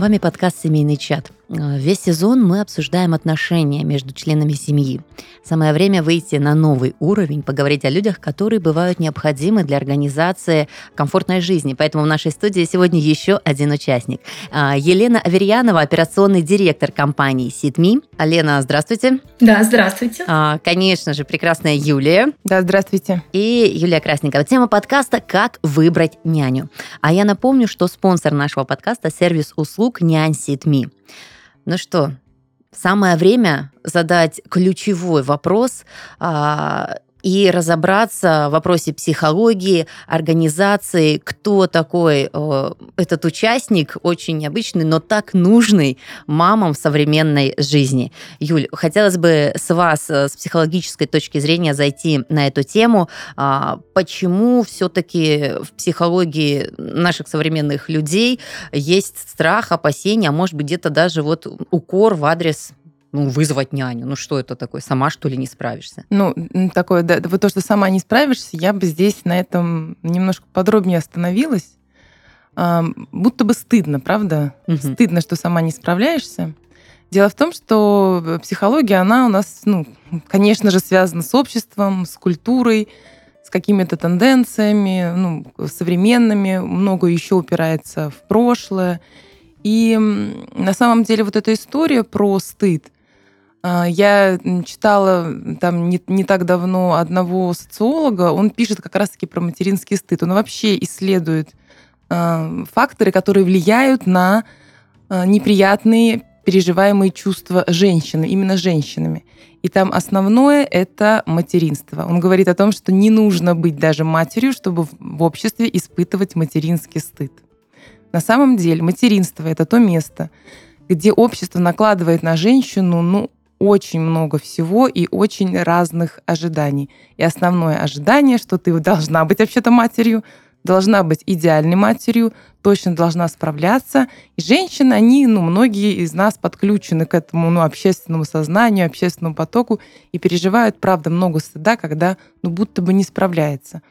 вами подкаст «Семейный чат». Э, весь сезон мы обсуждаем отношения между членами семьи. Самое время выйти на новый уровень, поговорить о людях, которые бывают необходимы для организации комфортной жизни. Поэтому в нашей студии сегодня еще один участник. Э, Елена Аверьянова, операционный директор компании «Ситми». Лена, здравствуйте. Да, здравствуйте. А, конечно же, прекрасная Юлия. Да, здравствуйте. И Юлия Красникова. Тема подкаста «Как выбрать няню». А я напомню, что спонсор нашего подкаста – сервис услуг «Нянь Ситми». Ну что, самое время задать ключевой вопрос а, и разобраться в вопросе психологии, организации, кто такой э, этот участник, очень необычный, но так нужный мамам в современной жизни. Юль, хотелось бы с вас, э, с психологической точки зрения, зайти на эту тему. Э, почему все-таки в психологии наших современных людей есть страх, опасения, а может быть где-то даже вот укор в адрес ну, вызвать няню. Ну, что это такое? Сама, что ли, не справишься? Ну, такое, да, вот то, что сама не справишься, я бы здесь на этом немножко подробнее остановилась. А, будто бы стыдно, правда? Угу. Стыдно, что сама не справляешься. Дело в том, что психология, она у нас, ну, конечно же, связана с обществом, с культурой, с какими-то тенденциями, ну, современными, много еще упирается в прошлое. И на самом деле вот эта история про стыд, я читала там не, не так давно одного социолога, он пишет как раз-таки про материнский стыд. Он вообще исследует э, факторы, которые влияют на э, неприятные переживаемые чувства женщины, именно женщинами. И там основное — это материнство. Он говорит о том, что не нужно быть даже матерью, чтобы в обществе испытывать материнский стыд. На самом деле материнство — это то место, где общество накладывает на женщину, ну, очень много всего и очень разных ожиданий. И основное ожидание, что ты должна быть вообще-то матерью, должна быть идеальной матерью, точно должна справляться. И женщины, они, ну, многие из нас подключены к этому, ну, общественному сознанию, общественному потоку и переживают, правда, много стыда, когда, ну, будто бы не справляется.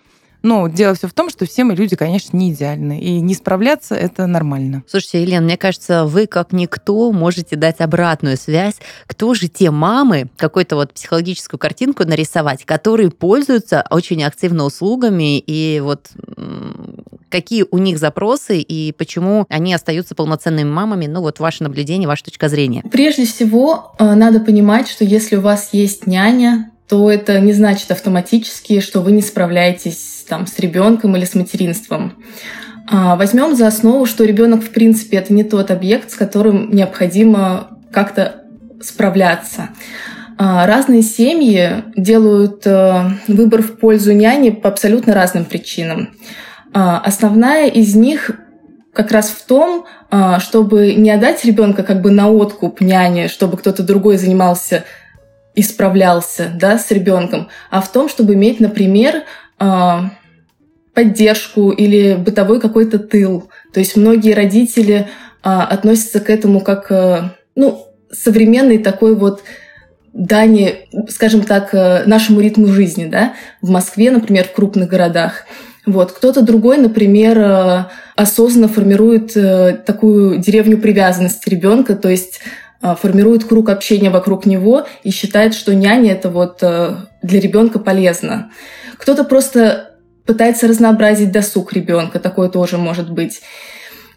Но дело все в том, что все мы люди, конечно, не идеальны. И не справляться это нормально. Слушайте, Елена, мне кажется, вы как никто можете дать обратную связь. Кто же те мамы, какую-то вот психологическую картинку нарисовать, которые пользуются очень активно услугами и вот какие у них запросы и почему они остаются полноценными мамами? Ну вот ваше наблюдение, ваша точка зрения. Прежде всего, э, надо понимать, что если у вас есть няня, то это не значит автоматически, что вы не справляетесь там, с ребенком или с материнством. А, возьмем за основу, что ребенок, в принципе, это не тот объект, с которым необходимо как-то справляться. А, разные семьи делают э, выбор в пользу няни по абсолютно разным причинам. А, основная из них как раз в том, чтобы не отдать ребенка как бы на откуп няне, чтобы кто-то другой занимался и справлялся да, с ребенком, а в том, чтобы иметь, например, поддержку или бытовой какой-то тыл. То есть многие родители а, относятся к этому как э, ну, современный такой вот дани, скажем так, э, нашему ритму жизни, да, в Москве, например, в крупных городах. Вот. Кто-то другой, например, э, осознанно формирует такую деревню привязанности ребенка, то есть а, формирует круг общения вокруг него и считает, что няня это вот для ребенка полезно. Кто-то просто пытается разнообразить досуг ребенка, такое тоже может быть.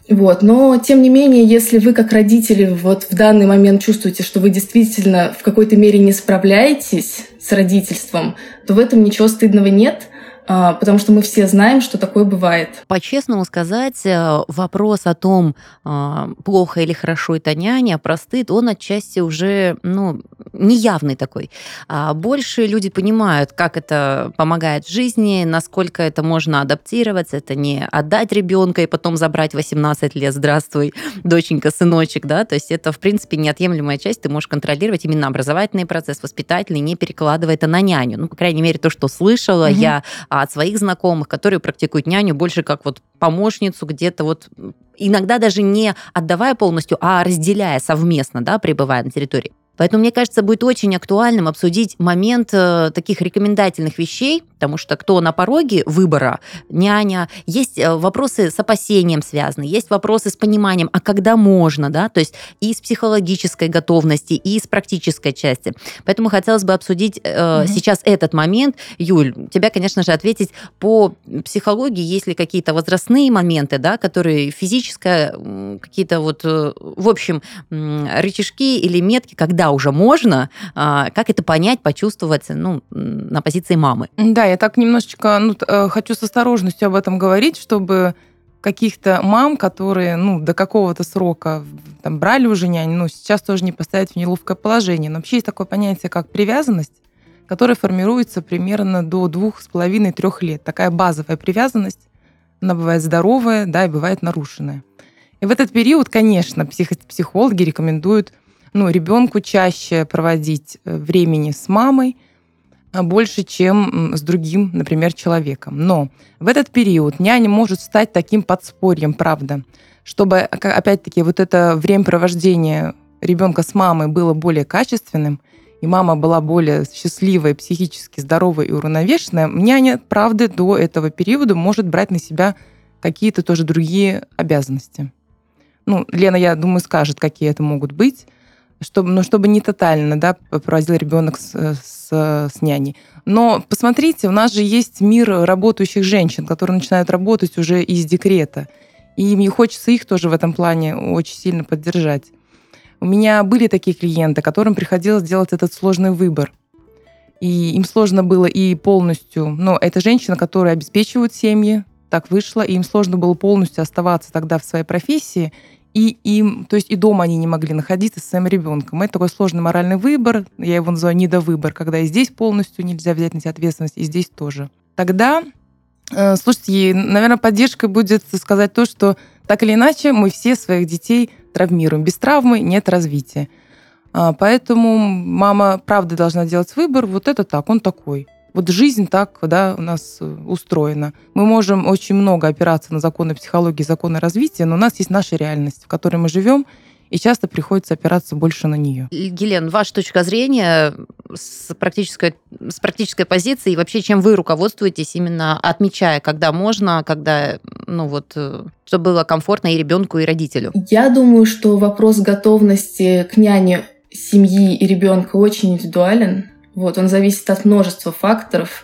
Вот. Но, тем не менее, если вы как родители вот в данный момент чувствуете, что вы действительно в какой-то мере не справляетесь с родительством, то в этом ничего стыдного нет. А, потому что мы все знаем, что такое бывает. По-честному сказать, э, вопрос о том, а, плохо или хорошо это няня, простыд, он отчасти уже ну, неявный такой. А больше люди понимают, как это помогает в жизни, насколько это можно адаптироваться. Это не отдать ребенка и потом забрать 18 лет, здравствуй, доченька, сыночек, да, то есть это, в принципе, неотъемлемая часть, ты можешь контролировать именно образовательный процесс, воспитательный, не перекладывая это на няню. Ну, по крайней мере, то, что слышала угу. я а от своих знакомых, которые практикуют няню больше как вот помощницу где-то вот иногда даже не отдавая полностью, а разделяя совместно, да, пребывая на территории. Поэтому, мне кажется, будет очень актуальным обсудить момент э, таких рекомендательных вещей, потому что кто на пороге выбора, няня, есть э, вопросы с опасением связаны, есть вопросы с пониманием, а когда можно, да, то есть и с психологической готовности, и с практической части. Поэтому хотелось бы обсудить э, угу. сейчас этот момент. Юль, тебя, конечно же, ответить по психологии, есть ли какие-то возрастные моменты, да, которые физическое, какие-то вот, э, в общем, рычажки или метки, когда уже можно, а, как это понять, почувствовать, ну, на позиции мамы. Да, я так немножечко ну, э, хочу с осторожностью об этом говорить, чтобы каких-то мам, которые ну, до какого-то срока там, брали уже нянь, ну, сейчас тоже не поставить в неловкое положение. Но вообще есть такое понятие, как привязанность, которая формируется примерно до двух с половиной-трех лет. Такая базовая привязанность, она бывает здоровая, да, и бывает нарушенная. И в этот период, конечно, психологи рекомендуют ну, ребенку чаще проводить э, времени с мамой, больше, чем с другим, например, человеком. Но в этот период няня может стать таким подспорьем, правда, чтобы, опять-таки, вот это времяпровождение ребенка с мамой было более качественным, и мама была более счастливая, психически здоровая и уравновешенная, няня, правда, до этого периода может брать на себя какие-то тоже другие обязанности. Ну, Лена, я думаю, скажет, какие это могут быть чтобы, ну, чтобы не тотально да, проводил ребенок с, с, с няней. Но посмотрите, у нас же есть мир работающих женщин, которые начинают работать уже из декрета. И мне хочется их тоже в этом плане очень сильно поддержать. У меня были такие клиенты, которым приходилось делать этот сложный выбор. И им сложно было и полностью... Но это женщина, которая обеспечивает семьи, так вышло, и им сложно было полностью оставаться тогда в своей профессии и им, то есть и дома они не могли находиться с своим ребенком. Это такой сложный моральный выбор, я его называю недовыбор, когда и здесь полностью нельзя взять на себя ответственность, и здесь тоже. Тогда, э, слушайте, наверное, поддержкой будет сказать то, что так или иначе мы все своих детей травмируем. Без травмы нет развития. А, поэтому мама, правда, должна делать выбор. Вот это так, он такой. Вот жизнь так да, у нас э, устроена. Мы можем очень много опираться на законы психологии, законы развития, но у нас есть наша реальность, в которой мы живем, и часто приходится опираться больше на нее. Гелен, ваша точка зрения с практической, с практической позиции, и вообще чем вы руководствуетесь, именно отмечая, когда можно, когда, ну вот, э, чтобы было комфортно и ребенку, и родителю? Я думаю, что вопрос готовности к няне семьи и ребенка очень индивидуален. Вот, он зависит от множества факторов,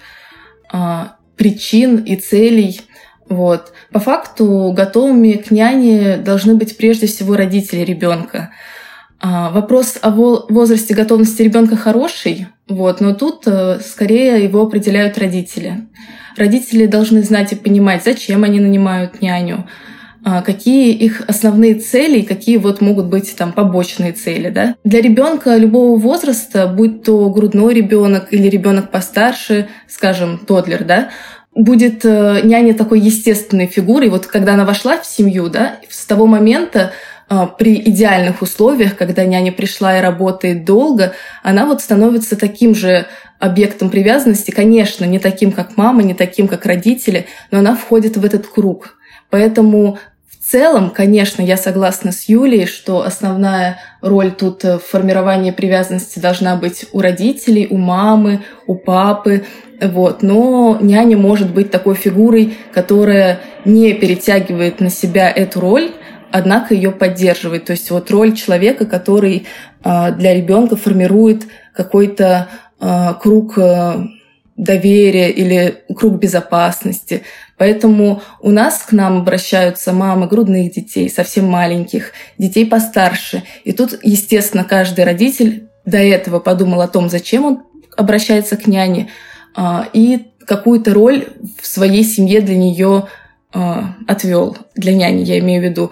а, причин и целей. Вот. По факту готовыми к няне должны быть прежде всего родители ребенка. А, вопрос о возрасте готовности ребенка хороший, вот, но тут э, скорее его определяют родители. Родители должны знать и понимать, зачем они нанимают няню, какие их основные цели и какие вот могут быть там побочные цели. Да? Для ребенка любого возраста, будь то грудной ребенок или ребенок постарше, скажем, тодлер, да, будет э, няня такой естественной фигурой. Вот когда она вошла в семью, да, с того момента э, при идеальных условиях, когда няня пришла и работает долго, она вот становится таким же объектом привязанности, конечно, не таким, как мама, не таким, как родители, но она входит в этот круг. Поэтому в целом, конечно, я согласна с Юлей, что основная роль тут в формировании привязанности должна быть у родителей, у мамы, у папы. Вот. Но няня может быть такой фигурой, которая не перетягивает на себя эту роль, однако ее поддерживает. То есть вот роль человека, который а, для ребенка формирует какой-то а, круг а, доверия или круг безопасности. Поэтому у нас к нам обращаются мамы грудных детей, совсем маленьких, детей постарше. И тут, естественно, каждый родитель до этого подумал о том, зачем он обращается к няне, а, и какую-то роль в своей семье для нее а, отвел, для няни, я имею в виду.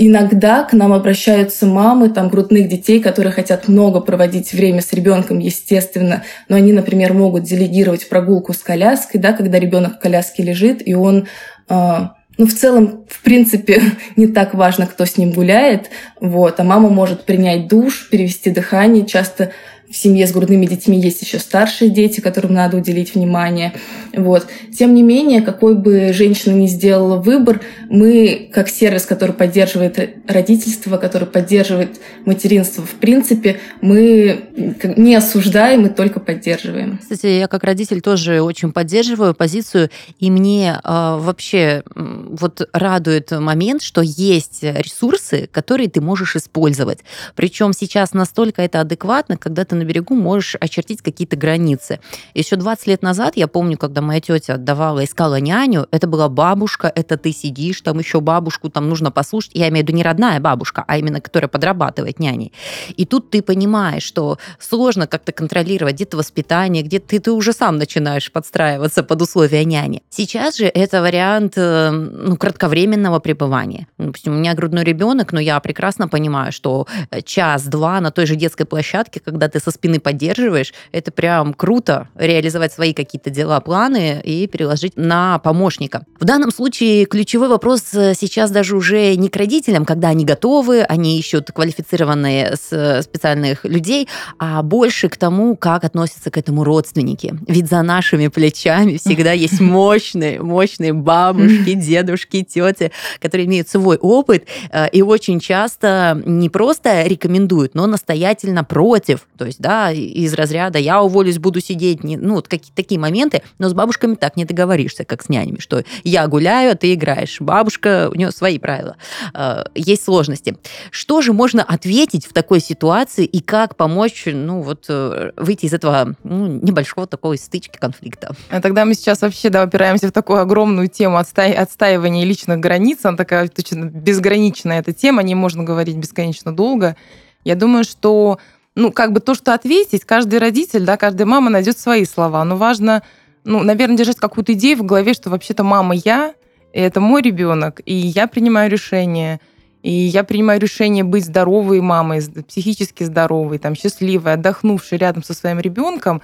Иногда к нам обращаются мамы там, грудных детей, которые хотят много проводить время с ребенком, естественно, но они, например, могут делегировать прогулку с коляской, да, когда ребенок в коляске лежит, и он э, ну, в целом, в принципе, не так важно, кто с ним гуляет, вот, а мама может принять душ, перевести дыхание. Часто в семье с грудными детьми есть еще старшие дети, которым надо уделить внимание. Вот. Тем не менее, какой бы женщина ни сделала выбор, мы, как сервис, который поддерживает родительство, который поддерживает материнство, в принципе, мы не осуждаем и только поддерживаем. Кстати, я как родитель тоже очень поддерживаю позицию, и мне э, вообще вот радует момент, что есть ресурсы, которые ты можешь использовать. Причем сейчас настолько это адекватно, когда ты на берегу можешь очертить какие-то границы. Еще 20 лет назад, я помню, когда моя тетя отдавала, искала няню, это была бабушка, это ты сидишь, там еще бабушку там нужно послушать. Я имею в виду не родная бабушка, а именно которая подрабатывает няней. И тут ты понимаешь, что сложно как-то контролировать где-то воспитание, где ты, ты уже сам начинаешь подстраиваться под условия няни. Сейчас же это вариант э, ну, кратковременного пребывания. Допустим, у меня грудной ребенок, но я прекрасно понимаю, что час-два на той же детской площадке, когда ты со спины поддерживаешь, это прям круто реализовать свои какие-то дела, планы и переложить на помощника. В данном случае ключевой вопрос э, сейчас даже уже не к родителям, когда они готовы, они ищут квалифицированные специальных людей, а больше к тому, как относятся к этому родственники. Ведь за нашими плечами всегда есть мощные, мощные бабушки, дедушки, тети, которые имеют свой опыт э, и очень часто не просто рекомендуют, но настоятельно против. То есть, да, из разряда «я уволюсь, буду сидеть», не, ну, вот какие-то такие моменты, но с бабушками так не договоришься, как с нянями, что я гуляю, а ты играешь. Бабушка, у нее свои правила. Э, есть сложности. Что же можно ответить в такой ситуации и как помочь, ну, вот, э, выйти из этого ну, небольшого такого стычки, конфликта? А тогда мы сейчас вообще, да, опираемся в такую огромную тему отста... отстаивания личных границ. Она такая точно безграничная эта тема, о ней можно говорить бесконечно долго. Я думаю, что ну, как бы то, что ответить, каждый родитель, да, каждая мама найдет свои слова. Но важно, ну, наверное, держать какую-то идею в голове, что вообще-то мама я, и это мой ребенок, и я принимаю решение, и я принимаю решение быть здоровой мамой, психически здоровой, там, счастливой, отдохнувшей рядом со своим ребенком,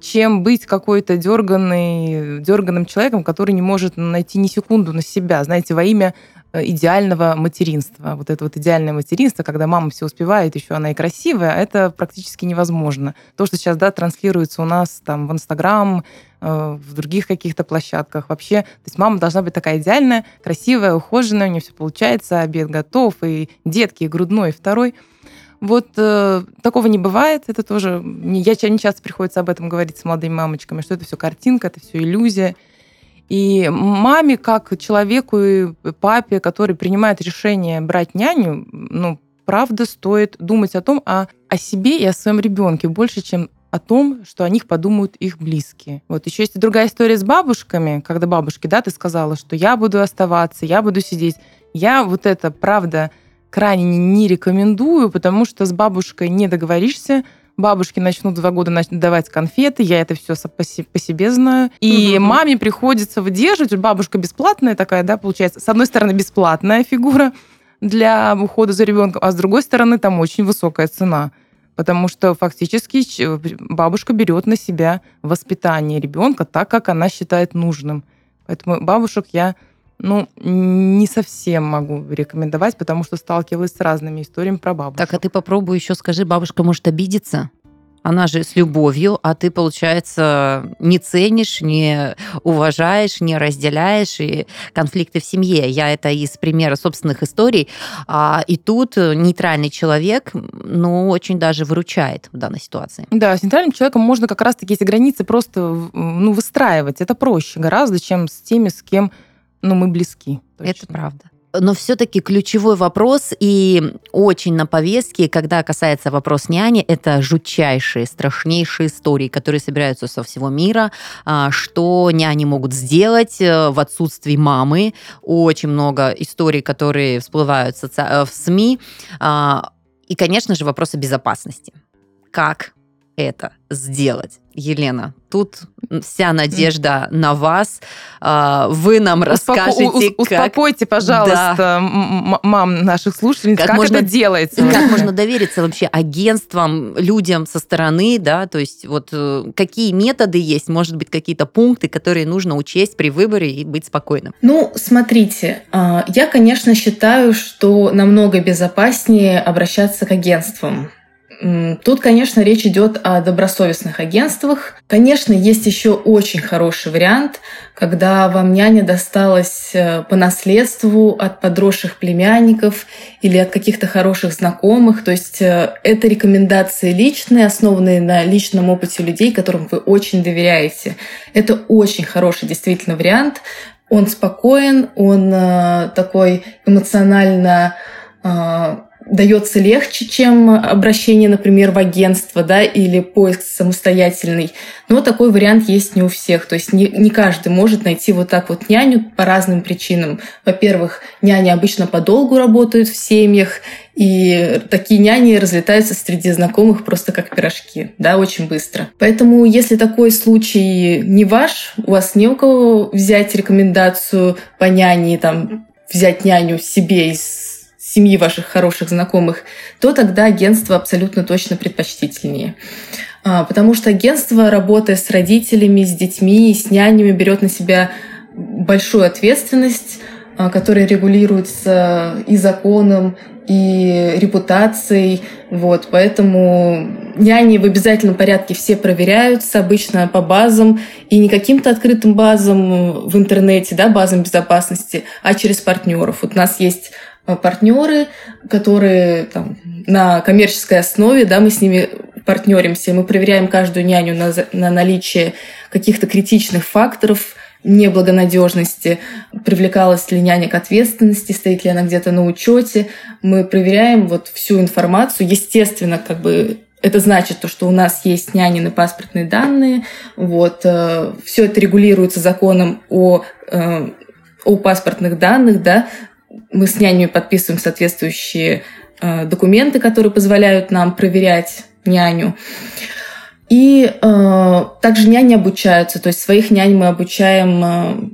чем быть какой-то дерганный, дерганным человеком, который не может найти ни секунду на себя, знаете, во имя Э, идеального материнства. Вот это вот идеальное материнство, когда мама все успевает, еще она и красивая, это практически невозможно. То, что сейчас, да, транслируется у нас там в Инстаграм, э, в других каких-то площадках. Вообще, то есть мама должна быть такая идеальная, красивая, ухоженная, у нее все получается, обед готов, и детки, и грудной, и второй. Вот э, такого не бывает. Это тоже... Я не часто приходится об этом говорить с молодыми мамочками, что это все картинка, это все иллюзия. И маме, как человеку и папе, который принимает решение брать няню, ну, правда, стоит думать о том, о, о себе и о своем ребенке больше, чем о том, что о них подумают их близкие. Вот еще есть другая история с бабушками, когда бабушки, да, ты сказала, что я буду оставаться, я буду сидеть. Я вот это, правда, крайне не рекомендую, потому что с бабушкой не договоришься, бабушки начнут два года давать конфеты, я это все по, себе знаю. И угу. маме приходится выдерживать. Бабушка бесплатная такая, да, получается. С одной стороны, бесплатная фигура для ухода за ребенком, а с другой стороны, там очень высокая цена. Потому что фактически бабушка берет на себя воспитание ребенка так, как она считает нужным. Поэтому бабушек я ну, не совсем могу рекомендовать, потому что сталкивалась с разными историями про бабушек. Так, а ты попробуй еще скажи, бабушка может обидеться? Она же с любовью, а ты, получается, не ценишь, не уважаешь, не разделяешь и конфликты в семье. Я это из примера собственных историй. А, и тут нейтральный человек, ну, очень даже выручает в данной ситуации. Да, с нейтральным человеком можно как раз-таки эти границы просто ну, выстраивать. Это проще гораздо, чем с теми, с кем ну, мы близки. Точно. Это правда. Но все-таки ключевой вопрос и очень на повестке, когда касается вопрос няни, это жутчайшие, страшнейшие истории, которые собираются со всего мира, а, что няни могут сделать э, в отсутствии мамы. Очень много историй, которые всплывают в э, СМИ. А, и, конечно же, вопросы безопасности. Как это сделать. Елена, тут вся надежда на вас. А, вы нам расскажете, Успоко- Успокойте, пожалуйста, да. мам наших слушателей, как, как можно, это делается. Как можно довериться вообще агентствам, людям со стороны, да, то есть вот э, какие методы есть, может быть, какие-то пункты, которые нужно учесть при выборе и быть спокойным? Ну, смотрите, а, я, конечно, считаю, что намного безопаснее обращаться к агентствам Тут, конечно, речь идет о добросовестных агентствах. Конечно, есть еще очень хороший вариант, когда вам няня досталась э, по наследству от подросших племянников или от каких-то хороших знакомых. То есть э, это рекомендации личные, основанные на личном опыте людей, которым вы очень доверяете. Это очень хороший действительно вариант. Он спокоен, он э, такой эмоционально дается легче, чем обращение, например, в агентство, да, или поиск самостоятельный. Но такой вариант есть не у всех. То есть не, не каждый может найти вот так вот няню по разным причинам. Во-первых, няни обычно подолгу работают в семьях, и такие няни разлетаются среди знакомых просто как пирожки, да, очень быстро. Поэтому, если такой случай не ваш, у вас не у кого взять рекомендацию по няне, там, взять няню себе из семьи ваших хороших знакомых, то тогда агентство абсолютно точно предпочтительнее. А, потому что агентство, работая с родителями, с детьми, с нянями, берет на себя большую ответственность, а, которая регулируется и законом, и репутацией. Вот, поэтому няни в обязательном порядке все проверяются, обычно по базам, и не каким-то открытым базам в интернете, да, базам безопасности, а через партнеров. Вот у нас есть партнеры, которые там, на коммерческой основе, да, мы с ними партнеримся, мы проверяем каждую няню на, на наличие каких-то критичных факторов неблагонадежности, привлекалась ли няня к ответственности, стоит ли она где-то на учете. Мы проверяем вот всю информацию. Естественно, как бы это значит то, что у нас есть нянины паспортные данные. Вот, э, все это регулируется законом о э, о паспортных данных, да, мы с нянями подписываем соответствующие э, документы, которые позволяют нам проверять няню. И э, также няни обучаются, то есть своих нянь мы обучаем э,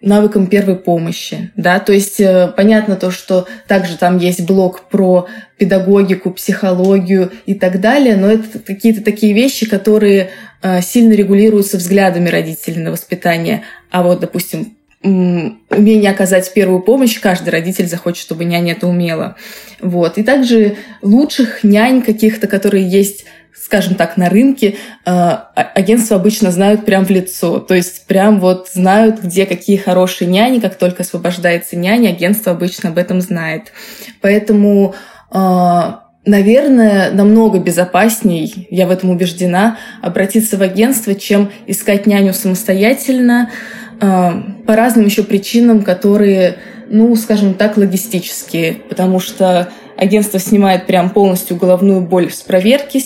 навыкам первой помощи, да, то есть э, понятно то, что также там есть блок про педагогику, психологию и так далее, но это какие-то такие вещи, которые э, сильно регулируются взглядами родителей на воспитание, а вот, допустим, умение оказать первую помощь, каждый родитель захочет, чтобы няня это умела. Вот. И также лучших нянь каких-то, которые есть скажем так, на рынке, а, а, агентства обычно знают прям в лицо. То есть прям вот знают, где какие хорошие няни. Как только освобождается няня, агентство обычно об этом знает. Поэтому а, наверное, намного безопасней, я в этом убеждена, обратиться в агентство, чем искать няню самостоятельно, а, по разным еще причинам, которые, ну, скажем так, логистические, потому что агентство снимает прям полностью головную боль с проверки,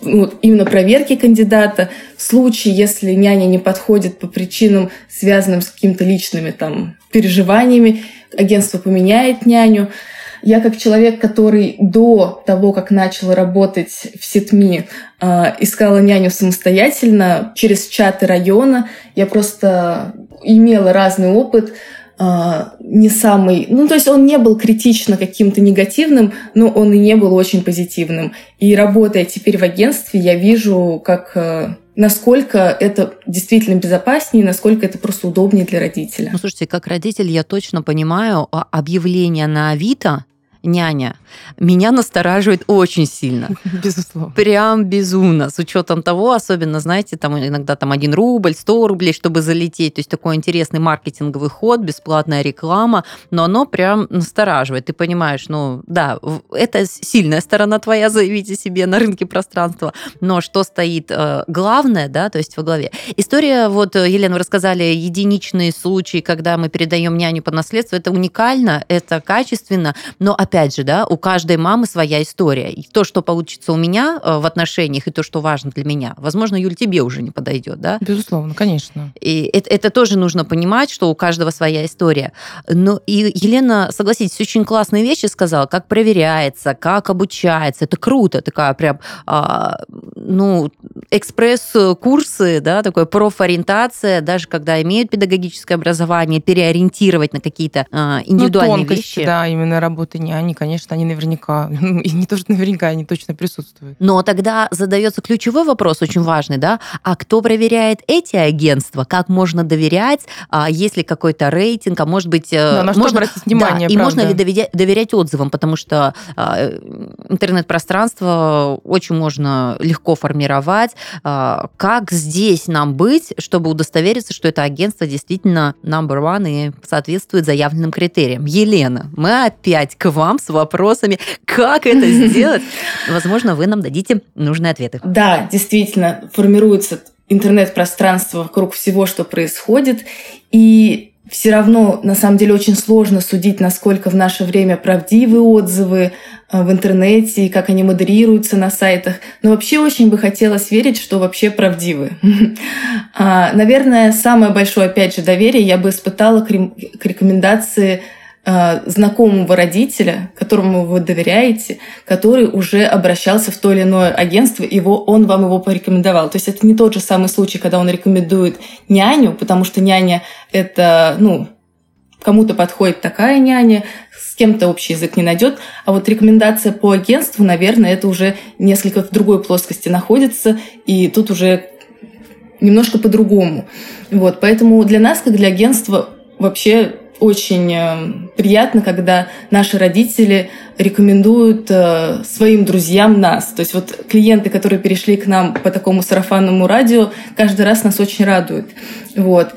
ну, именно проверки кандидата. В случае, если няня не подходит по причинам, связанным с какими-то личными там переживаниями, агентство поменяет няню. Я как человек, который до того, как начала работать в Ситми, а, искала няню самостоятельно через чаты района. Я просто имела разный опыт, а, не самый... Ну, то есть он не был критично каким-то негативным, но он и не был очень позитивным. И работая теперь в агентстве, я вижу, как а, насколько это действительно безопаснее, насколько это просто удобнее для родителя. Ну, слушайте, как родитель я точно понимаю, объявление на Авито няня меня настораживает очень сильно. Безусловно. Прям безумно. С учетом того, особенно, знаете, там иногда там 1 рубль, 100 рублей, чтобы залететь. То есть такой интересный маркетинговый ход, бесплатная реклама, но оно прям настораживает. Ты понимаешь, ну да, это сильная сторона твоя, заявите себе на рынке пространства, но что стоит э, главное, да, то есть во главе. История, вот, Елена, вы рассказали, единичные случаи, когда мы передаем няню по наследству, это уникально, это качественно, но опять же, да, у каждой мамы своя история. И то, что получится у меня э, в отношениях, и то, что важно для меня, возможно, Юль, тебе уже не подойдет, да? Безусловно, конечно. И это, это тоже нужно понимать, что у каждого своя история. Но и Елена, согласитесь, очень классные вещи сказала, как проверяется, как обучается. Это круто, такая прям, а, ну, экспресс-курсы, да, такой профориентация, даже когда имеют педагогическое образование, переориентировать на какие-то а, индивидуальные ну, тонкости, вещи. да, именно работы няни няни, конечно, они наверняка, и не то, что наверняка, они точно присутствуют. Но тогда задается ключевой вопрос, очень важный, да, а кто проверяет эти агентства, как можно доверять, а есть ли какой-то рейтинг, а может быть... Э, да, на можно, обратить внимание, да, И можно ли доверять, доверять отзывам, потому что а, интернет-пространство очень можно легко формировать. А, как здесь нам быть, чтобы удостовериться, что это агентство действительно number one и соответствует заявленным критериям? Елена, мы опять к вам с вопросами, как это сделать. Возможно, вы нам дадите нужные ответы. Да, действительно, формируется интернет-пространство вокруг всего, что происходит. И все равно, на самом деле, очень сложно судить, насколько в наше время правдивы отзывы э, в интернете и как они модерируются на сайтах. Но вообще очень бы хотелось верить, что вообще правдивы. А, наверное, самое большое, опять же, доверие я бы испытала к рекомендации знакомого родителя, которому вы доверяете, который уже обращался в то или иное агентство, его, он вам его порекомендовал. То есть это не тот же самый случай, когда он рекомендует няню, потому что няня — это, ну, кому-то подходит такая няня, с кем-то общий язык не найдет. А вот рекомендация по агентству, наверное, это уже несколько в другой плоскости находится, и тут уже немножко по-другому. Вот, поэтому для нас, как для агентства, вообще очень э, приятно, когда наши родители рекомендуют э, своим друзьям нас. То есть вот клиенты, которые перешли к нам по такому сарафанному радио, каждый раз нас очень радуют. Вот.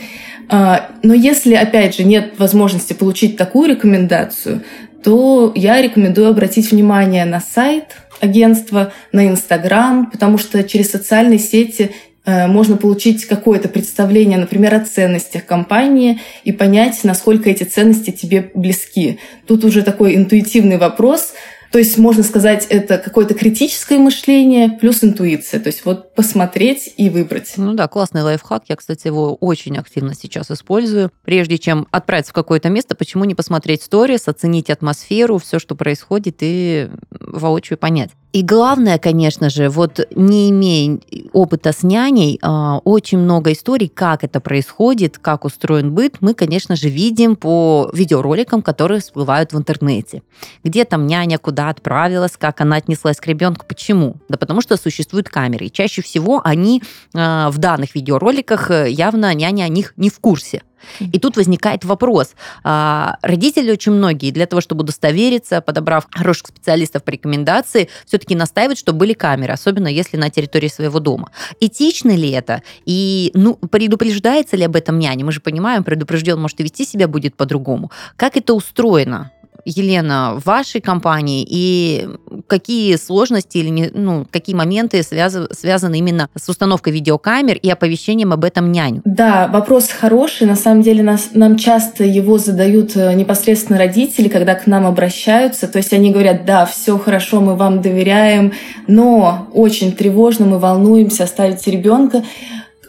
А, но если, опять же, нет возможности получить такую рекомендацию, то я рекомендую обратить внимание на сайт агентства, на Инстаграм, потому что через социальные сети можно получить какое-то представление, например, о ценностях компании и понять, насколько эти ценности тебе близки. Тут уже такой интуитивный вопрос, то есть, можно сказать, это какое-то критическое мышление плюс интуиция. То есть, вот посмотреть и выбрать. Ну да, классный лайфхак. Я, кстати, его очень активно сейчас использую. Прежде чем отправиться в какое-то место, почему не посмотреть сторис, оценить атмосферу, все, что происходит, и воочию понять. И главное, конечно же, вот не имея опыта с няней, а, очень много историй, как это происходит, как устроен быт, мы, конечно же, видим по видеороликам, которые всплывают в интернете. Где там няня куда отправилась, как она отнеслась к ребенку. Почему? Да потому что существуют камеры. И чаще всего они а, в данных видеороликах э, явно няня о них не в курсе. И тут возникает вопрос. А, родители очень многие для того, чтобы удостовериться, подобрав хороших специалистов по рекомендации, все-таки настаивают, что были камеры, особенно если на территории своего дома. Этично ли это? И ну, предупреждается ли об этом няня? Мы же понимаем, предупрежден может и вести себя будет по-другому. Как это устроено? Елена, в вашей компании и какие сложности или ну, какие моменты связаны, связаны именно с установкой видеокамер и оповещением об этом няню? Да, вопрос хороший. На самом деле нас, нам часто его задают э, непосредственно родители, когда к нам обращаются. То есть они говорят, да, все хорошо, мы вам доверяем, но очень тревожно, мы волнуемся оставить ребенка.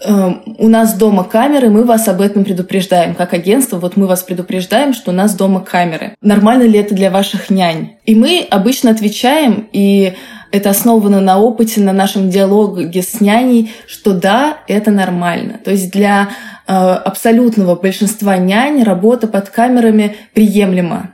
Эм, у нас дома камеры, мы вас об этом предупреждаем. Как агентство, вот мы вас предупреждаем, что у нас дома камеры. Нормально ли это для ваших нянь? И мы обычно отвечаем, и это основано на опыте, на нашем диалоге с няней, что да, это нормально. То есть для э, абсолютного большинства нянь работа под камерами приемлема.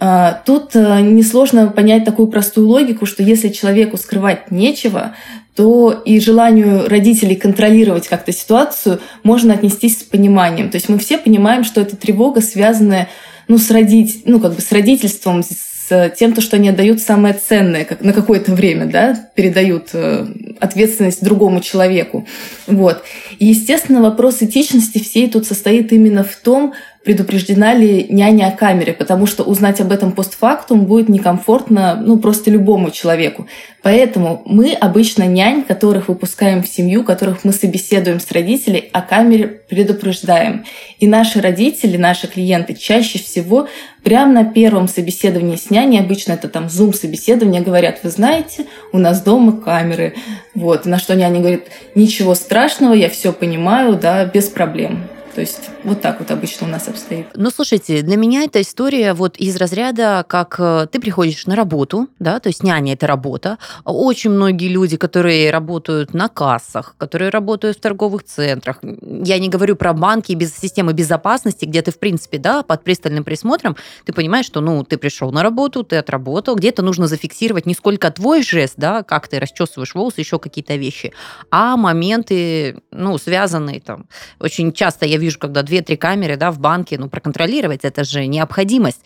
Э, тут э, несложно понять такую простую логику, что если человеку скрывать нечего, то и желанию родителей контролировать как-то ситуацию можно отнестись с пониманием. То есть мы все понимаем, что это тревога, связанная ну, с, родить, ну, как бы с родительством, с тем, то, что они отдают самое ценное как, на какое-то время, да, передают э, ответственность другому человеку. Вот. И, естественно, вопрос этичности всей тут состоит именно в том, предупреждена ли няня о камере, потому что узнать об этом постфактум будет некомфортно ну, просто любому человеку. Поэтому мы обычно нянь, которых выпускаем в семью, которых мы собеседуем с родителей, о камере предупреждаем. И наши родители, наши клиенты чаще всего прямо на первом собеседовании с няней, обычно это там зум-собеседование, говорят, вы знаете, у нас дома камеры. Вот. На что няня говорит, ничего страшного, я все понимаю, да, без проблем. То есть вот так вот обычно у нас обстоит. Ну, слушайте, для меня эта история вот из разряда, как э, ты приходишь на работу, да, то есть няня – это работа. Очень многие люди, которые работают на кассах, которые работают в торговых центрах, я не говорю про банки без системы безопасности, где ты, в принципе, да, под пристальным присмотром, ты понимаешь, что, ну, ты пришел на работу, ты отработал, где-то нужно зафиксировать не сколько твой жест, да, как ты расчесываешь волосы, еще какие-то вещи, а моменты, ну, связанные там. Очень часто я вижу, когда две-три камеры да, в банке, ну, проконтролировать, это же необходимость.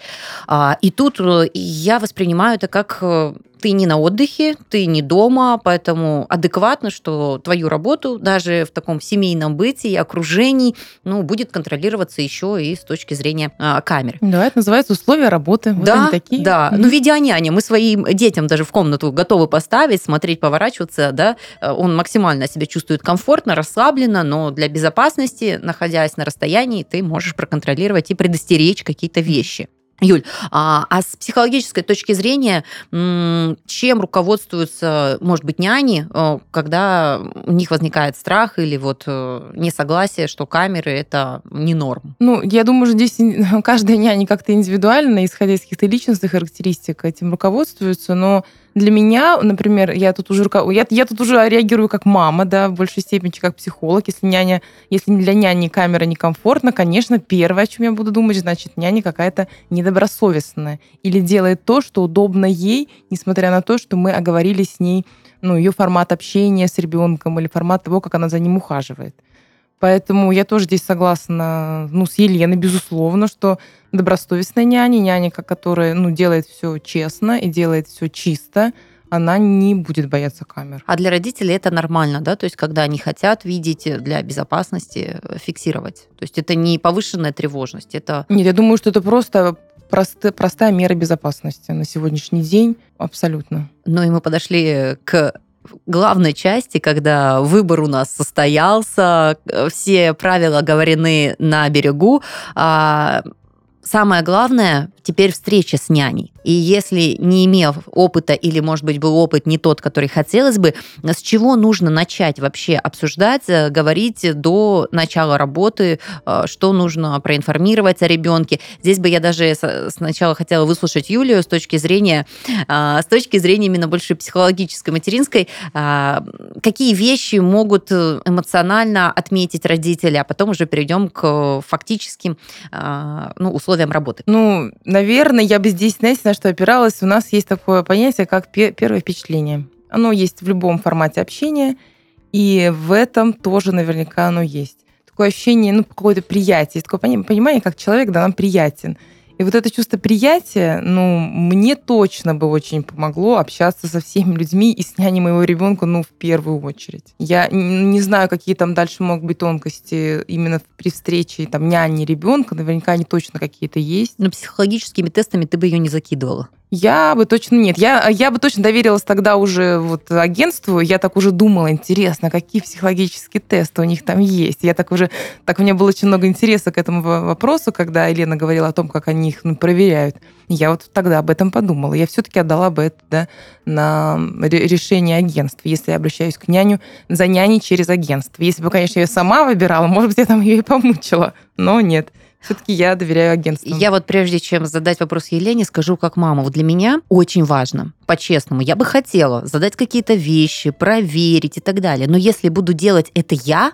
А, и тут э, я воспринимаю это как э, ты не на отдыхе, ты не дома, поэтому адекватно, что твою работу даже в таком семейном быте и окружении ну, будет контролироваться еще и с точки зрения а, камер. Да, это называется условия работы. Вот да, такие. да. Mm-hmm. Ну, видеоняня. Мы своим детям даже в комнату готовы поставить, смотреть, поворачиваться, да. Он максимально себя чувствует комфортно, расслабленно, но для безопасности, находясь на расстоянии, ты можешь проконтролировать и предостеречь какие-то вещи. Юль, а, а с психологической точки зрения, чем руководствуются, может быть, няни, э, когда у них возникает страх или вот э, несогласие, что камеры это не норм? Ну, я думаю, что здесь каждая няня как-то индивидуально, исходя из каких-то личностных характеристик, этим руководствуется, но для меня, например, я тут уже я, я тут уже реагирую как мама, да, в большей степени, как психолог. Если няня, если для няни камера некомфортна, конечно, первое, о чем я буду думать, значит, няня какая-то недобросовестная или делает то, что удобно ей, несмотря на то, что мы оговорили с ней ну, ее формат общения с ребенком или формат того, как она за ним ухаживает. Поэтому я тоже здесь согласна ну, с Еленой, безусловно, что добросовестная няня, няня, которая ну, делает все честно и делает все чисто, она не будет бояться камер. А для родителей это нормально, да? То есть, когда они хотят видеть для безопасности, э, фиксировать. То есть, это не повышенная тревожность, это... Нет, я думаю, что это просто прост, простая мера безопасности на сегодняшний день, абсолютно. Ну и мы подошли к главной части, когда выбор у нас состоялся, э, все правила говорены на берегу. А, самое главное теперь встреча с няней. И если не имел опыта или, может быть, был опыт не тот, который хотелось бы, с чего нужно начать вообще обсуждать, э, говорить до начала работы, э, что нужно проинформировать о ребенке. Здесь бы я даже сначала хотела выслушать Юлию с точки зрения, э, с точки зрения именно больше психологической, материнской, какие вещи могут эмоционально отметить родители, а потом уже перейдем к фактическим ну, условиям работы. Ну, наверное, я бы здесь, знаете, что опиралась. У нас есть такое понятие, как первое впечатление. Оно есть в любом формате общения, и в этом тоже наверняка оно есть. Такое ощущение, ну, какое-то приятие, такое понимание, как человек, да, нам приятен. И вот это чувство приятия, ну, мне точно бы очень помогло общаться со всеми людьми и с няней моего ребенка, ну, в первую очередь. Я не знаю, какие там дальше могут быть тонкости именно при встрече там няни ребенка, наверняка они точно какие-то есть. Но психологическими тестами ты бы ее не закидывала. Я бы точно нет. Я, я бы точно доверилась тогда уже вот агентству. Я так уже думала, интересно, какие психологические тесты у них там есть. Я так уже, так у меня было очень много интереса к этому вопросу, когда Елена говорила о том, как они их ну, проверяют. Я вот тогда об этом подумала. Я все-таки отдала бы это да, на решение агентства, если я обращаюсь к няню за няней через агентство. Если бы, конечно, я сама выбирала, может быть, я там ее и помучила. Но нет. Все-таки я доверяю агентству. Я вот прежде чем задать вопрос Елене, скажу как мама. Вот для меня очень важно, по-честному, я бы хотела задать какие-то вещи, проверить и так далее. Но если буду делать это я,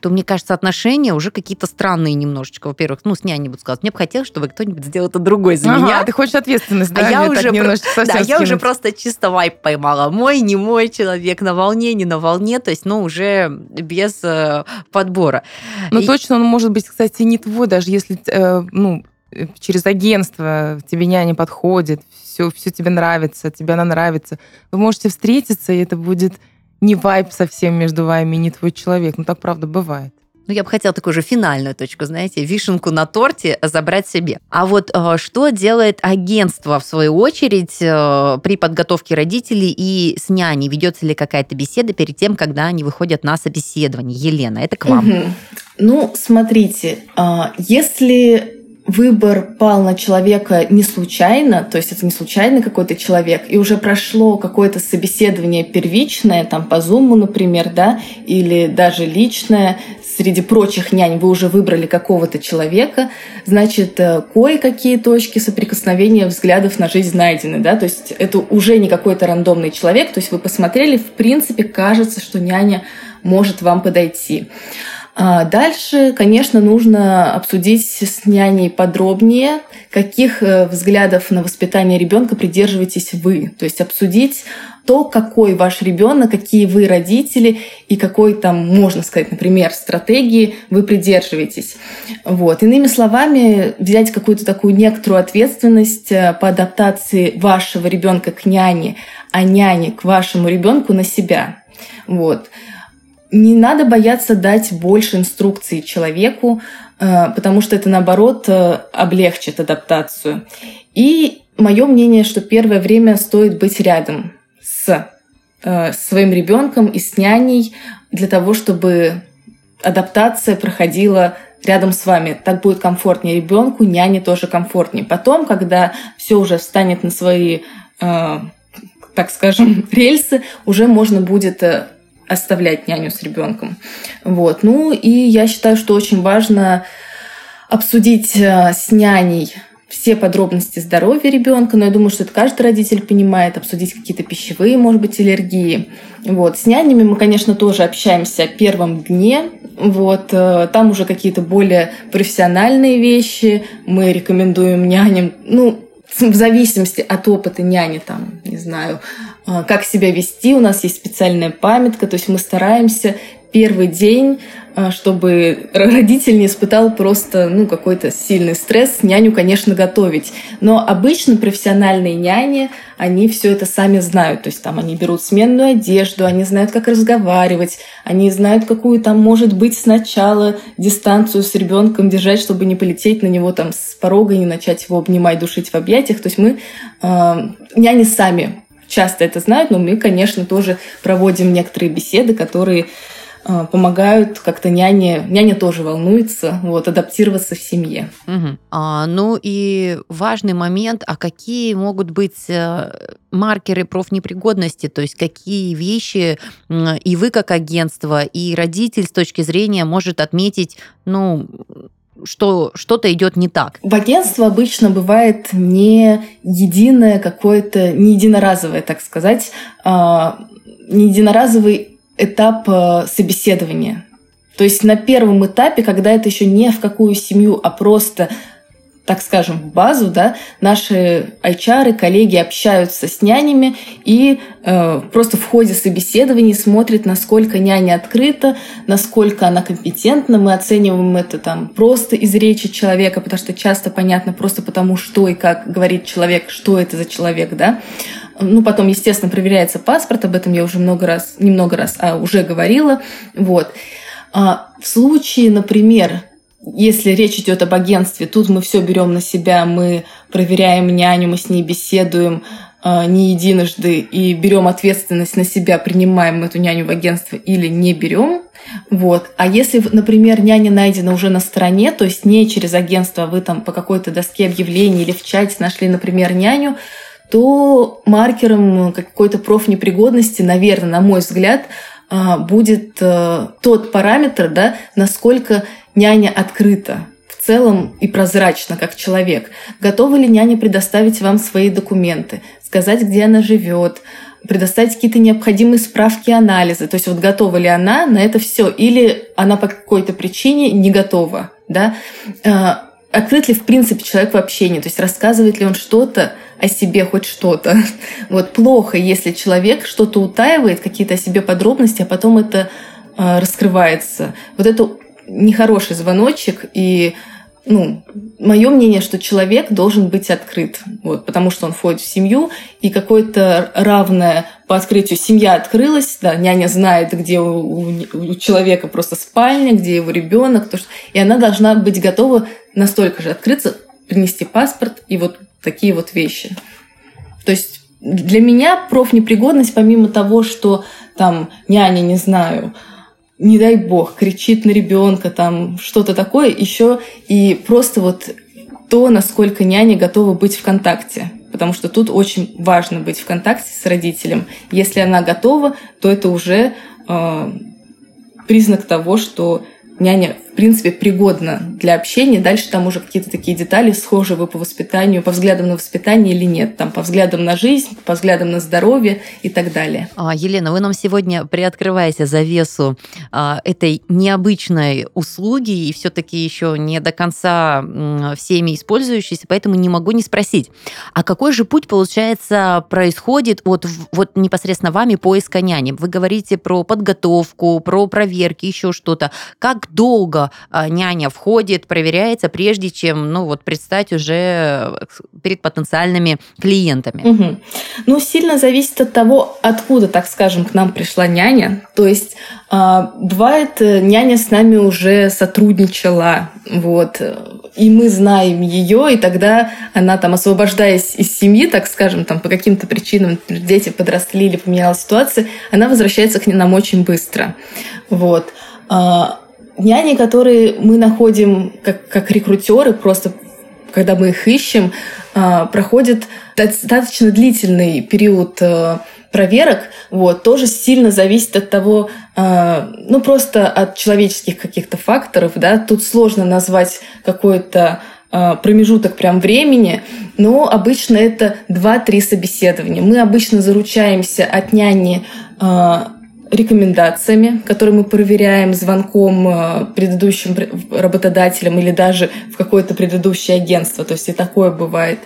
то, мне кажется, отношения уже какие-то странные немножечко. Во-первых, ну, с няней буду сказать, мне бы хотелось, чтобы кто-нибудь сделал это другой за ага, меня. ты хочешь ответственность, да? А я уже, про... да, я уже просто чисто вайп поймала. Мой, не мой человек, на волне, не на волне, то есть, ну, уже без э, подбора. Ну, И... точно он может быть, кстати, не твой, даже если, э, ну, через агентство тебе няня подходит, все, все тебе нравится, тебе она нравится. Вы можете встретиться, и это будет не вайб совсем между вами, не твой человек. Ну, так правда бывает. Ну, я бы хотела такую же финальную точку, знаете, вишенку на торте забрать себе. А вот э, что делает агентство, в свою очередь, э, при подготовке родителей и с няней? Ведется ли какая-то беседа перед тем, когда они выходят на собеседование? Елена, это к вам. Угу. Ну, смотрите, а, если выбор пал на человека не случайно, то есть это не случайно какой-то человек, и уже прошло какое-то собеседование первичное, там по Zoom, например, да, или даже личное среди прочих нянь вы уже выбрали какого-то человека, значит, э, кое-какие точки соприкосновения взглядов на жизнь найдены, да, то есть это уже не какой-то рандомный человек, то есть вы посмотрели, в принципе, кажется, что няня может вам подойти. А дальше, конечно, нужно обсудить с няней подробнее, каких э, взглядов на воспитание ребенка придерживаетесь вы. То есть обсудить то, какой ваш ребенок, какие вы родители и какой там, можно сказать, например, стратегии вы придерживаетесь. Вот. Иными словами, взять какую-то такую некоторую ответственность э, по адаптации вашего ребенка к няне, а няне к вашему ребенку на себя. Вот. Не надо бояться дать больше инструкций человеку, э, потому что это, наоборот, э, облегчит адаптацию. И мое мнение, что первое время стоит быть рядом с э, своим ребенком и с няней для того, чтобы адаптация проходила рядом с вами. Так будет комфортнее ребенку, няне тоже комфортнее. Потом, когда все уже встанет на свои, э, так скажем, рельсы, уже можно будет оставлять няню с ребенком. Вот. Ну и я считаю, что очень важно обсудить э, с няней все подробности здоровья ребенка, но я думаю, что это каждый родитель понимает, обсудить какие-то пищевые, может быть, аллергии. Вот. С нянями мы, конечно, тоже общаемся о первом дне. Вот. Э, там уже какие-то более профессиональные вещи. Мы рекомендуем няням, ну, в зависимости от опыта няни, там, не знаю, как себя вести. У нас есть специальная памятка, то есть мы стараемся первый день, а, чтобы родитель не испытал просто ну, какой-то сильный стресс, няню, конечно, готовить. Но обычно профессиональные няни, они все это сами знают. То есть там они берут сменную одежду, они знают, как разговаривать, они знают, какую там может быть сначала дистанцию с ребенком держать, чтобы не полететь на него там с порога и не начать его обнимать, душить в объятиях. То есть мы, э, няни сами часто это знают, но мы, конечно, тоже проводим некоторые беседы, которые а, помогают как-то няне, няня тоже волнуется, вот, адаптироваться в семье. Угу. А, ну и важный момент, а какие могут быть э, маркеры профнепригодности, то есть какие вещи и вы как агентство, и родитель с точки зрения может отметить, ну, что что-то идет не так. В агентство обычно бывает не единое какое-то, не единоразовое, так сказать, а, не единоразовый этап э, собеседования. То есть на первом этапе, когда это еще не в какую семью, а просто так скажем, базу, да, наши HR, коллеги общаются с нянями и э, просто в ходе собеседований смотрят, насколько няня открыта, насколько она компетентна. Мы оцениваем это там просто из речи человека, потому что часто понятно просто потому, что и как говорит человек, что это за человек, да. Ну, потом, естественно, проверяется паспорт, об этом я уже много раз, не много раз, а уже говорила. Вот. А в случае, например, если речь идет об агентстве, тут мы все берем на себя, мы проверяем няню, мы с ней беседуем э, не единожды и берем ответственность на себя, принимаем эту няню в агентство или не берем. Вот. А если, например, няня найдена уже на стороне, то есть не через агентство, а вы там по какой-то доске объявлений или в чате нашли, например, няню, то маркером какой-то профнепригодности, наверное, на мой взгляд, а, будет э, тот параметр, да, насколько няня открыта в целом и прозрачно, как человек. Готова ли няня предоставить вам свои документы, сказать, где она живет, предоставить какие-то необходимые справки и анализы. То есть вот готова ли она на это все, или она по какой-то причине не готова. Да? А, открыт ли в принципе человек в общении, то есть рассказывает ли он что-то о себе, хоть что-то. Вот плохо, если человек что-то утаивает, какие-то о себе подробности, а потом это э, раскрывается. Вот это нехороший звоночек, и ну, мое мнение, что человек должен быть открыт, вот, потому что он входит в семью, и какое-то равное по открытию семья открылась, да, няня знает, где у, у, у человека просто спальня, где его ребенок, и она должна быть готова настолько же открыться, принести паспорт и вот такие вот вещи. То есть для меня профнепригодность, помимо того, что там няня, не знаю, не дай бог, кричит на ребенка, там что-то такое, еще и просто вот то, насколько няня готова быть в контакте. Потому что тут очень важно быть в контакте с родителем. Если она готова, то это уже э, признак того, что няня принципе пригодна для общения. Дальше там уже какие-то такие детали, схожи вы по воспитанию, по взглядам на воспитание или нет, там по взглядам на жизнь, по взглядам на здоровье и так далее. А, Елена, вы нам сегодня приоткрываете завесу а, этой необычной услуги и все-таки еще не до конца всеми использующейся, поэтому не могу не спросить, а какой же путь, получается, происходит вот, вот непосредственно вами поиска няни? Вы говорите про подготовку, про проверки, еще что-то. Как долго а, няня входит, проверяется, прежде чем, ну вот, предстать уже э, перед потенциальными клиентами? Угу. Ну, сильно зависит от того, откуда, так скажем, к нам пришла няня. То есть а, бывает, э, няня с нами уже сотрудничала, вот, и мы знаем ее, и тогда она там, освобождаясь из семьи, так скажем, там по каким-то причинам, дети подросли или поменялась ситуация, она возвращается к нам очень быстро. Вот. А, няни, которые мы находим как, как рекрутеры, просто когда мы их ищем, а, проходят достаточно длительный период а, проверок, вот, тоже сильно зависит от того, ну, просто от человеческих каких-то факторов, да, тут сложно назвать какой-то промежуток прям времени, но обычно это 2-3 собеседования. Мы обычно заручаемся от няни рекомендациями, которые мы проверяем звонком э, предыдущим работодателям или даже в какое-то предыдущее агентство. То есть и такое бывает.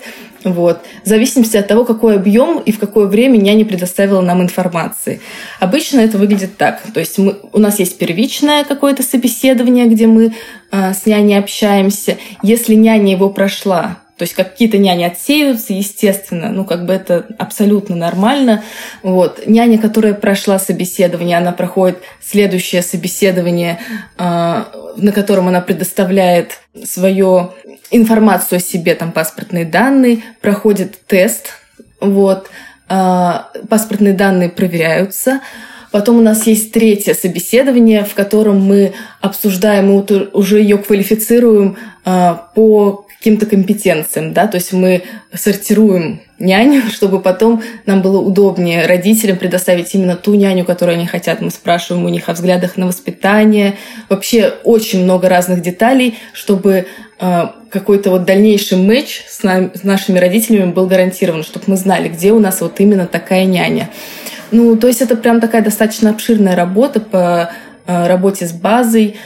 Вот. В зависимости от того, какой объем и в какое время няня предоставила нам информации. Обычно это выглядит так. То есть мы, у нас есть первичное какое-то собеседование, где мы э, с няней общаемся. Если няня его прошла, то есть какие-то няни отсеиваются, естественно, ну как бы это абсолютно нормально. Вот. Няня, которая прошла собеседование, она проходит следующее собеседование, а, на котором она предоставляет свою информацию о себе, там паспортные данные, проходит тест, вот, а, паспортные данные проверяются, Потом у нас есть третье собеседование, в котором мы обсуждаем, мы уже ее квалифицируем а, по каким-то компетенциям, да, то есть мы сортируем няню, чтобы потом нам было удобнее родителям предоставить именно ту няню, которую они хотят. Мы спрашиваем у них о взглядах на воспитание. Вообще очень много разных деталей, чтобы э, какой-то вот дальнейший матч с, нами, с нашими родителями был гарантирован, чтобы мы знали, где у нас вот именно такая няня. Ну, то есть это прям такая достаточно обширная работа по э, работе с базой.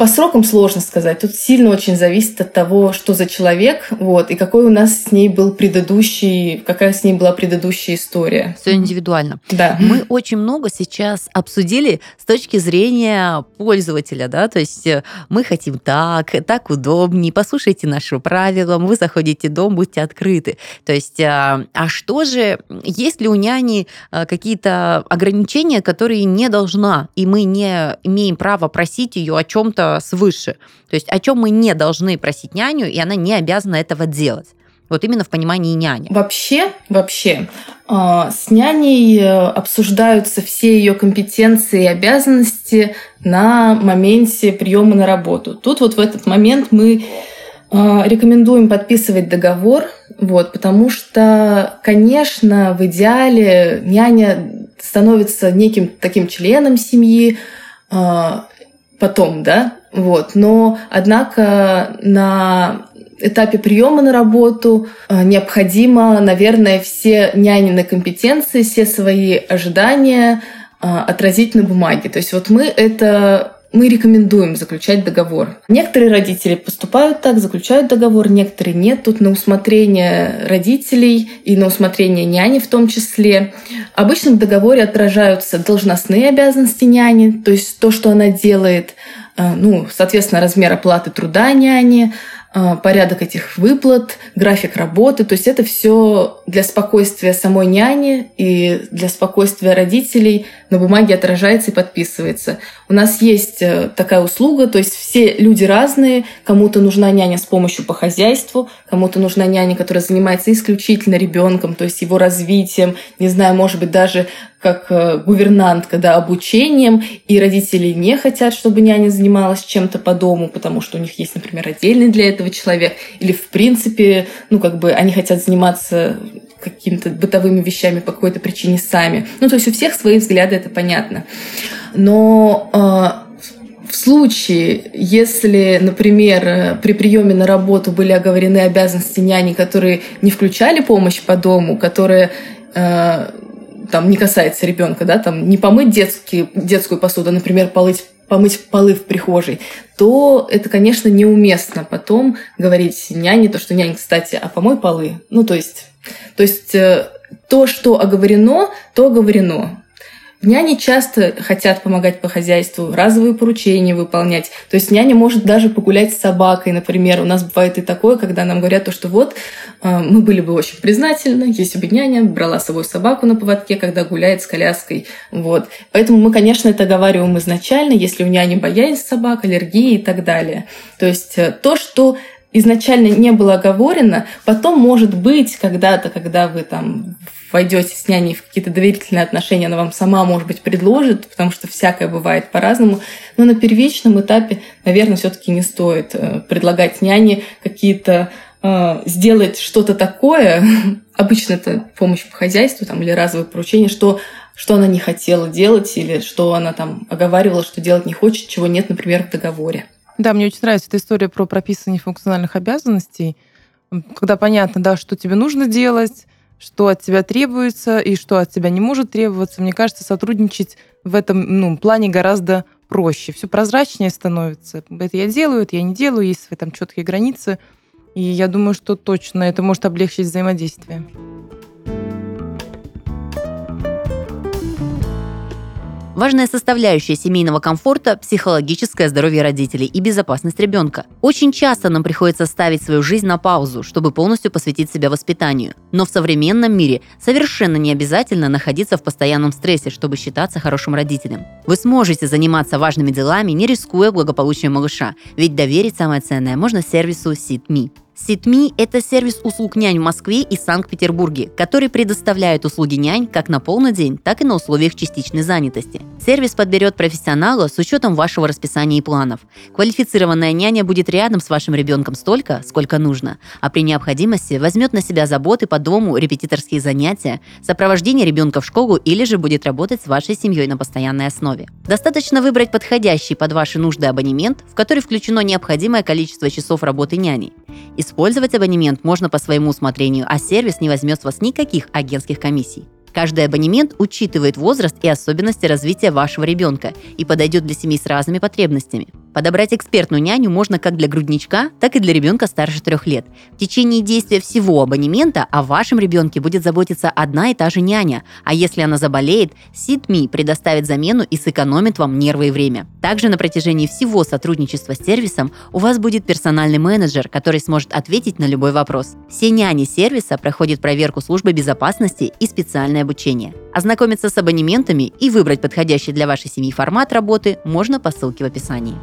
По срокам сложно сказать. Тут сильно очень зависит от того, что за человек, вот, и какой у нас с ней был предыдущий, какая с ней была предыдущая история. Все индивидуально. Да. Мы очень много сейчас обсудили с точки зрения пользователя, да, то есть э, мы хотим так, так удобнее, послушайте наши правила, вы заходите в дом, будьте открыты. То есть, а, а что же, есть ли у няни э, какие-то ограничения, которые не должна, и мы не имеем права просить ее о чем-то свыше. То есть о чем мы не должны просить няню, и она не обязана этого делать. Вот именно в понимании няни. Вообще, вообще, а, с няней э, обсуждаются все ее компетенции и обязанности на моменте приема на работу. Тут вот в этот момент мы рекомендуем подписывать договор, вот, потому что, конечно, в идеале няня становится неким таким членом семьи, потом, да, вот. Но, однако, на этапе приема на работу э, необходимо, наверное, все нянины компетенции, все свои ожидания э, отразить на бумаге. То есть вот мы это мы рекомендуем заключать договор. Некоторые родители поступают так, заключают договор, некоторые нет. Тут на усмотрение родителей и на усмотрение няни в том числе. Обычно в договоре отражаются должностные обязанности няни, то есть то, что она делает, ну, соответственно, размер оплаты труда няни, а, порядок этих выплат, график работы. То есть это все для спокойствия самой няни и для спокойствия родителей на бумаге отражается и подписывается. У нас есть э, такая услуга, то есть все люди разные. Кому-то нужна няня с помощью по хозяйству, кому-то нужна няня, которая занимается исключительно ребенком, то есть его развитием, не знаю, может быть, даже как э, гувернантка, да, обучением, и родители не хотят, чтобы няня занималась чем-то по дому, потому что у них есть, например, отдельный для этого человек, или в принципе, ну, как бы они хотят заниматься какими-то бытовыми вещами по какой-то причине сами. Ну, то есть у всех свои взгляды, это понятно. Но э, В случае, если, например, при приеме на работу были оговорены обязанности няни, которые не включали помощь по дому, которые э, там не касается ребенка, да, там не помыть детский, детскую посуду, а, например, полыть помыть полы в прихожей, то это, конечно, неуместно потом говорить няне, то, что нянь, кстати, а помой полы. Ну, то есть, то есть э, то, что оговорено, то оговорено. Няни часто хотят помогать по хозяйству, разовые поручения выполнять. То есть няня может даже погулять с собакой, например. У нас бывает и такое, когда нам говорят то, что вот э, мы были бы очень признательны, если бы няня брала с собой собаку на поводке, когда гуляет с коляской. Вот. Поэтому мы, конечно, это оговариваем изначально, если у няни боязнь собак, аллергии и так далее. То есть э, то, что изначально не было оговорено, потом, может быть, когда-то, когда вы там войдете с няней в какие-то доверительные отношения, она вам сама, может быть, предложит, потому что всякое бывает по-разному. Но на первичном этапе, наверное, все-таки не стоит э, предлагать няне какие-то э, сделать что-то такое, обычно это помощь по хозяйству там, или разовое поручение, что, что она не хотела делать или что она там оговаривала, что делать не хочет, чего нет, например, в договоре. Да, мне очень нравится эта история про прописывание функциональных обязанностей, когда понятно, да, что тебе нужно делать, что от тебя требуется и что от тебя не может требоваться. Мне кажется, сотрудничать в этом ну, плане гораздо проще. Все прозрачнее становится. Это я делаю, это я не делаю, есть свои там четкие границы. И я думаю, что точно это может облегчить взаимодействие. Важная составляющая семейного комфорта – психологическое здоровье родителей и безопасность ребенка. Очень часто нам приходится ставить свою жизнь на паузу, чтобы полностью посвятить себя воспитанию. Но в современном мире совершенно не обязательно находиться в постоянном стрессе, чтобы считаться хорошим родителем. Вы сможете заниматься важными делами, не рискуя благополучием малыша, ведь доверить самое ценное можно сервису SeatMe. Ситми – это сервис услуг нянь в Москве и Санкт-Петербурге, который предоставляет услуги нянь как на полный день, так и на условиях частичной занятости. Сервис подберет профессионала с учетом вашего расписания и планов. Квалифицированная няня будет рядом с вашим ребенком столько, сколько нужно, а при необходимости возьмет на себя заботы по дому, репетиторские занятия, сопровождение ребенка в школу или же будет работать с вашей семьей на постоянной основе. Достаточно выбрать подходящий под ваши нужды абонемент, в который включено необходимое количество часов работы няни. Использовать абонемент можно по своему усмотрению, а сервис не возьмет с вас никаких агентских комиссий. Каждый абонемент учитывает возраст и особенности развития вашего ребенка и подойдет для семей с разными потребностями. Подобрать экспертную няню можно как для грудничка, так и для ребенка старше трех лет. В течение действия всего абонемента о вашем ребенке будет заботиться одна и та же няня, а если она заболеет, SeedMe предоставит замену и сэкономит вам нервы и время. Также на протяжении всего сотрудничества с сервисом у вас будет персональный менеджер, который сможет ответить на любой вопрос. Все няни сервиса проходят проверку службы безопасности и специальное обучение. Ознакомиться с абонементами и выбрать подходящий для вашей семьи формат работы можно по ссылке в описании.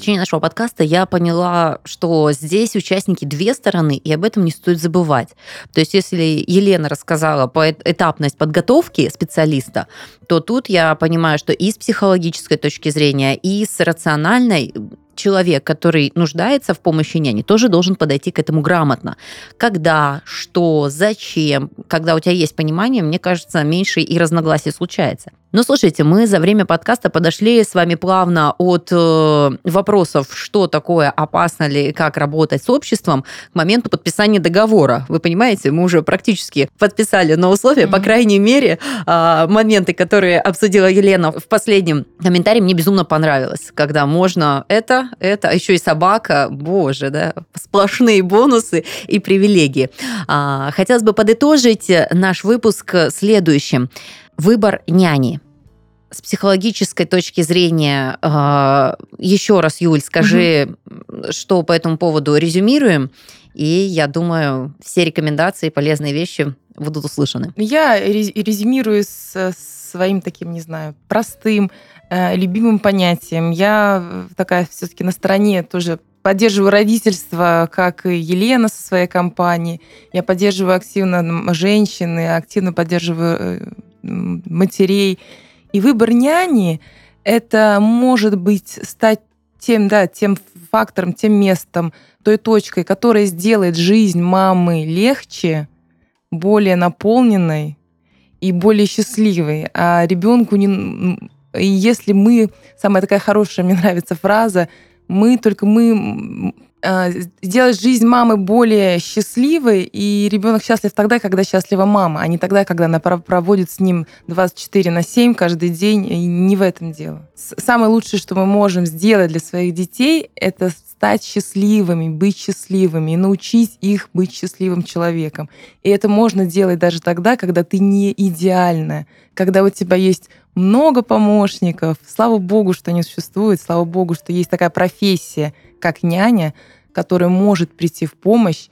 Течение нашего подкаста я поняла, что здесь участники две стороны, и об этом не стоит забывать. То есть, если Елена рассказала по этапность подготовки специалиста, то тут я понимаю, что и с психологической точки зрения, и с рациональной человек, который нуждается в помощи няни, тоже должен подойти к этому грамотно. Когда, что, зачем. Когда у тебя есть понимание, мне кажется, меньше и разногласий случается. Ну, слушайте, мы за время подкаста подошли с вами плавно от э, вопросов, что такое, опасно ли, как работать с обществом, к моменту подписания договора. Вы понимаете, мы уже практически подписали на условия, mm-hmm. по крайней мере, э, моменты, которые обсудила Елена в последнем комментарии, мне безумно понравилось, когда можно это, это, а еще и собака, боже, да, сплошные бонусы и привилегии. А, хотелось бы подытожить наш выпуск следующим. Выбор няни. С психологической точки зрения, а, еще раз, Юль, скажи, угу. что по этому поводу резюмируем, и я думаю, все рекомендации, полезные вещи будут услышаны. Я резюмирую с своим таким, не знаю, простым, э, любимым понятием. Я такая все-таки на стороне тоже поддерживаю родительство, как и Елена со своей компанией. Я поддерживаю активно женщины, активно поддерживаю э, матерей. И выбор няни – это может быть стать тем, да, тем фактором, тем местом, той точкой, которая сделает жизнь мамы легче, более наполненной и более счастливой. А ребенку не... Если мы... Самая такая хорошая, мне нравится фраза, мы только мы сделать жизнь мамы более счастливой, и ребенок счастлив тогда, когда счастлива мама, а не тогда, когда она проводит с ним 24 на 7 каждый день, и не в этом дело. Самое лучшее, что мы можем сделать для своих детей, это стать счастливыми, быть счастливыми и научить их быть счастливым человеком. И это можно делать даже тогда, когда ты не идеальная, когда у тебя есть много помощников. Слава богу, что они существуют, слава богу, что есть такая профессия — как няня, которая может прийти в помощь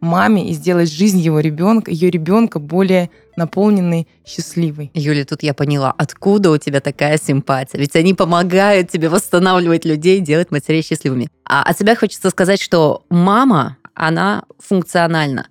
маме и сделать жизнь его ребенка, ее ребенка более наполненной, счастливой. Юля, тут я поняла, откуда у тебя такая симпатия. Ведь они помогают тебе восстанавливать людей, делать матерей счастливыми. А от себя хочется сказать, что мама, она функциональна.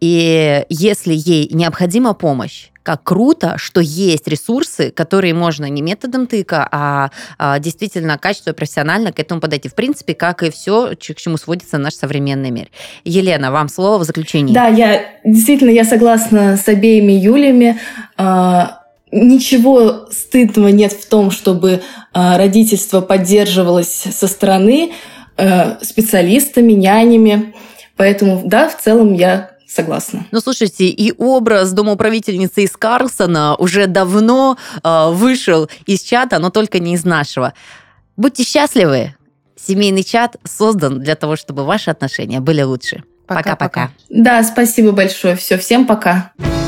И если ей необходима помощь, как круто, что есть ресурсы, которые можно не методом тыка, а, а действительно качественно, профессионально к этому подойти. В принципе, как и все, к чему сводится наш современный мир. Елена, вам слово в заключение. Да, я действительно я согласна с обеими Юлями. А, ничего стыдного нет в том, чтобы а, родительство поддерживалось со стороны специалистами, нянями. Поэтому, да, в целом я Согласна. Ну, слушайте, и образ домоуправительницы из Карлсона уже давно э, вышел из чата, но только не из нашего. Будьте счастливы. Семейный чат создан для того, чтобы ваши отношения были лучше. Пока-пока. Да, спасибо большое. Все, всем пока. Пока.